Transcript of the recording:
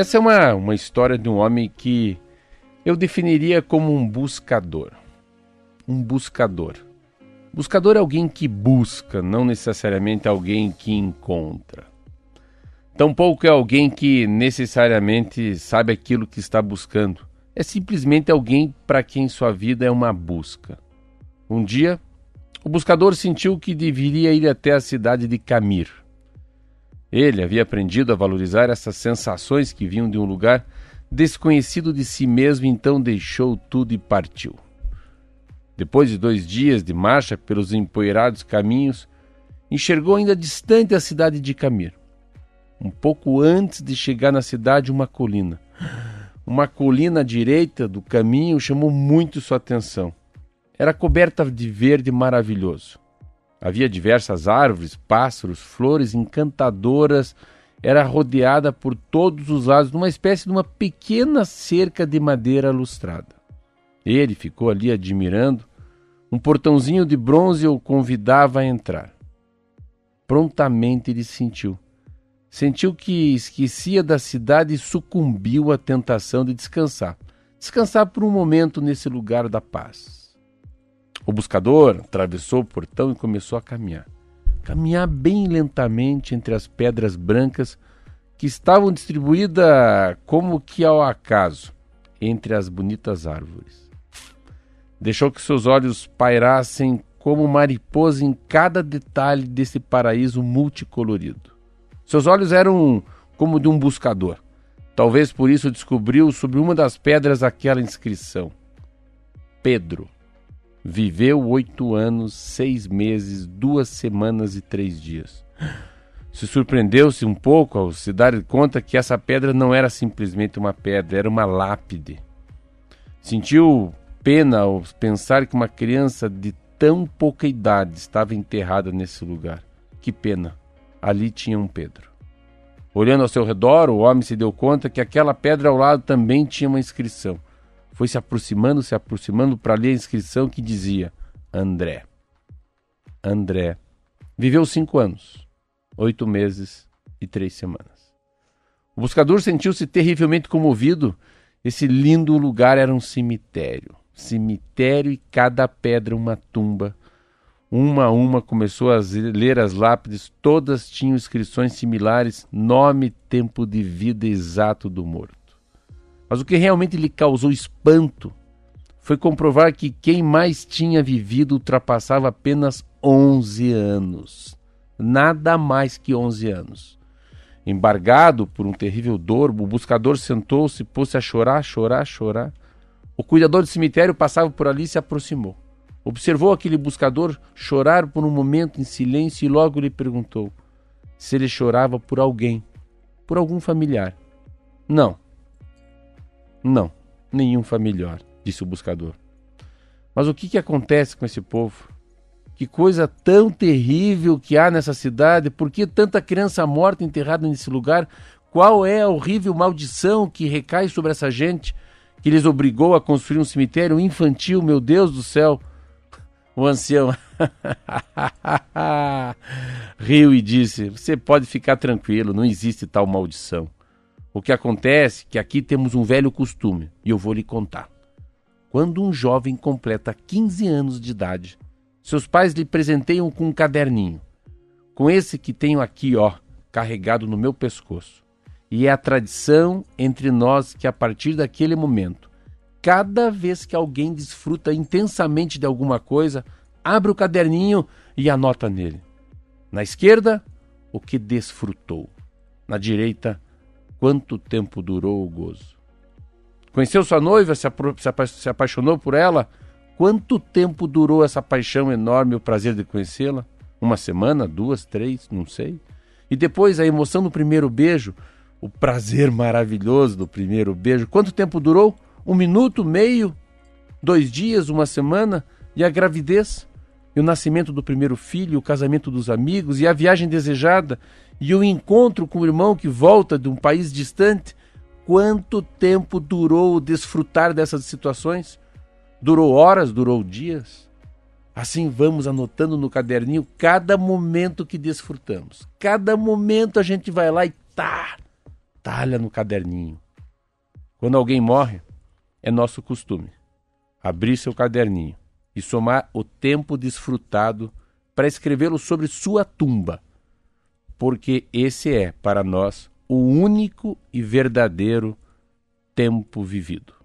Essa é uma, uma história de um homem que eu definiria como um buscador. Um buscador. Buscador é alguém que busca, não necessariamente alguém que encontra. Tampouco é alguém que necessariamente sabe aquilo que está buscando. É simplesmente alguém para quem sua vida é uma busca. Um dia, o buscador sentiu que deveria ir até a cidade de Camir. Ele havia aprendido a valorizar essas sensações que vinham de um lugar desconhecido de si mesmo, então deixou tudo e partiu. Depois de dois dias de marcha pelos empoeirados caminhos, enxergou ainda distante a cidade de Camir. Um pouco antes de chegar na cidade, uma colina. Uma colina à direita do caminho chamou muito sua atenção. Era coberta de verde maravilhoso. Havia diversas árvores, pássaros, flores encantadoras. Era rodeada por todos os lados numa espécie de uma pequena cerca de madeira lustrada. Ele ficou ali admirando. Um portãozinho de bronze o convidava a entrar. Prontamente ele sentiu. Sentiu que esquecia da cidade e sucumbiu à tentação de descansar. Descansar por um momento nesse lugar da paz. O buscador atravessou o portão e começou a caminhar. Caminhar bem lentamente entre as pedras brancas que estavam distribuídas como que ao acaso entre as bonitas árvores. Deixou que seus olhos pairassem como mariposa em cada detalhe desse paraíso multicolorido. Seus olhos eram como de um buscador. Talvez por isso descobriu sobre uma das pedras aquela inscrição: Pedro. Viveu oito anos, seis meses, duas semanas e três dias. Se surpreendeu-se um pouco ao se dar conta que essa pedra não era simplesmente uma pedra, era uma lápide. Sentiu pena ao pensar que uma criança de tão pouca idade estava enterrada nesse lugar. Que pena! Ali tinha um Pedro. Olhando ao seu redor, o homem se deu conta que aquela pedra ao lado também tinha uma inscrição foi se aproximando, se aproximando para ler a inscrição que dizia André. André. Viveu cinco anos, oito meses e três semanas. O buscador sentiu-se terrivelmente comovido. Esse lindo lugar era um cemitério. Cemitério e cada pedra uma tumba. Uma a uma começou a ler as lápides, todas tinham inscrições similares, nome, tempo de vida exato do morto. Mas o que realmente lhe causou espanto foi comprovar que quem mais tinha vivido ultrapassava apenas 11 anos. Nada mais que 11 anos. Embargado por um terrível dor, o buscador sentou-se, pôs-se a chorar, chorar, chorar. O cuidador do cemitério passava por ali e se aproximou. Observou aquele buscador chorar por um momento em silêncio e logo lhe perguntou se ele chorava por alguém, por algum familiar. Não, não, nenhum familiar, disse o buscador. Mas o que, que acontece com esse povo? Que coisa tão terrível que há nessa cidade? Por que tanta criança morta enterrada nesse lugar? Qual é a horrível maldição que recai sobre essa gente que lhes obrigou a construir um cemitério infantil? Meu Deus do céu! O ancião riu e disse: Você pode ficar tranquilo, não existe tal maldição. O que acontece é que aqui temos um velho costume, e eu vou lhe contar. Quando um jovem completa 15 anos de idade, seus pais lhe presenteiam com um caderninho, com esse que tenho aqui, ó, carregado no meu pescoço. E é a tradição entre nós que a partir daquele momento, cada vez que alguém desfruta intensamente de alguma coisa, abre o caderninho e anota nele. Na esquerda, o que desfrutou. Na direita, quanto tempo durou o gozo. Conheceu sua noiva, se, apa se apaixonou por ela? Quanto tempo durou essa paixão enorme, o prazer de conhecê-la? Uma semana, duas, três, não sei. E depois a emoção do primeiro beijo, o prazer maravilhoso do primeiro beijo. Quanto tempo durou? Um minuto, meio, dois dias, uma semana? E a gravidez? O nascimento do primeiro filho, o casamento dos amigos, e a viagem desejada, e o encontro com o irmão que volta de um país distante, quanto tempo durou o desfrutar dessas situações? Durou horas, durou dias? Assim vamos anotando no caderninho cada momento que desfrutamos. Cada momento a gente vai lá e tá, detalha no caderninho. Quando alguém morre, é nosso costume abrir seu caderninho e somar o tempo desfrutado para escrevê-lo sobre sua tumba, porque esse é, para nós, o único e verdadeiro tempo vivido.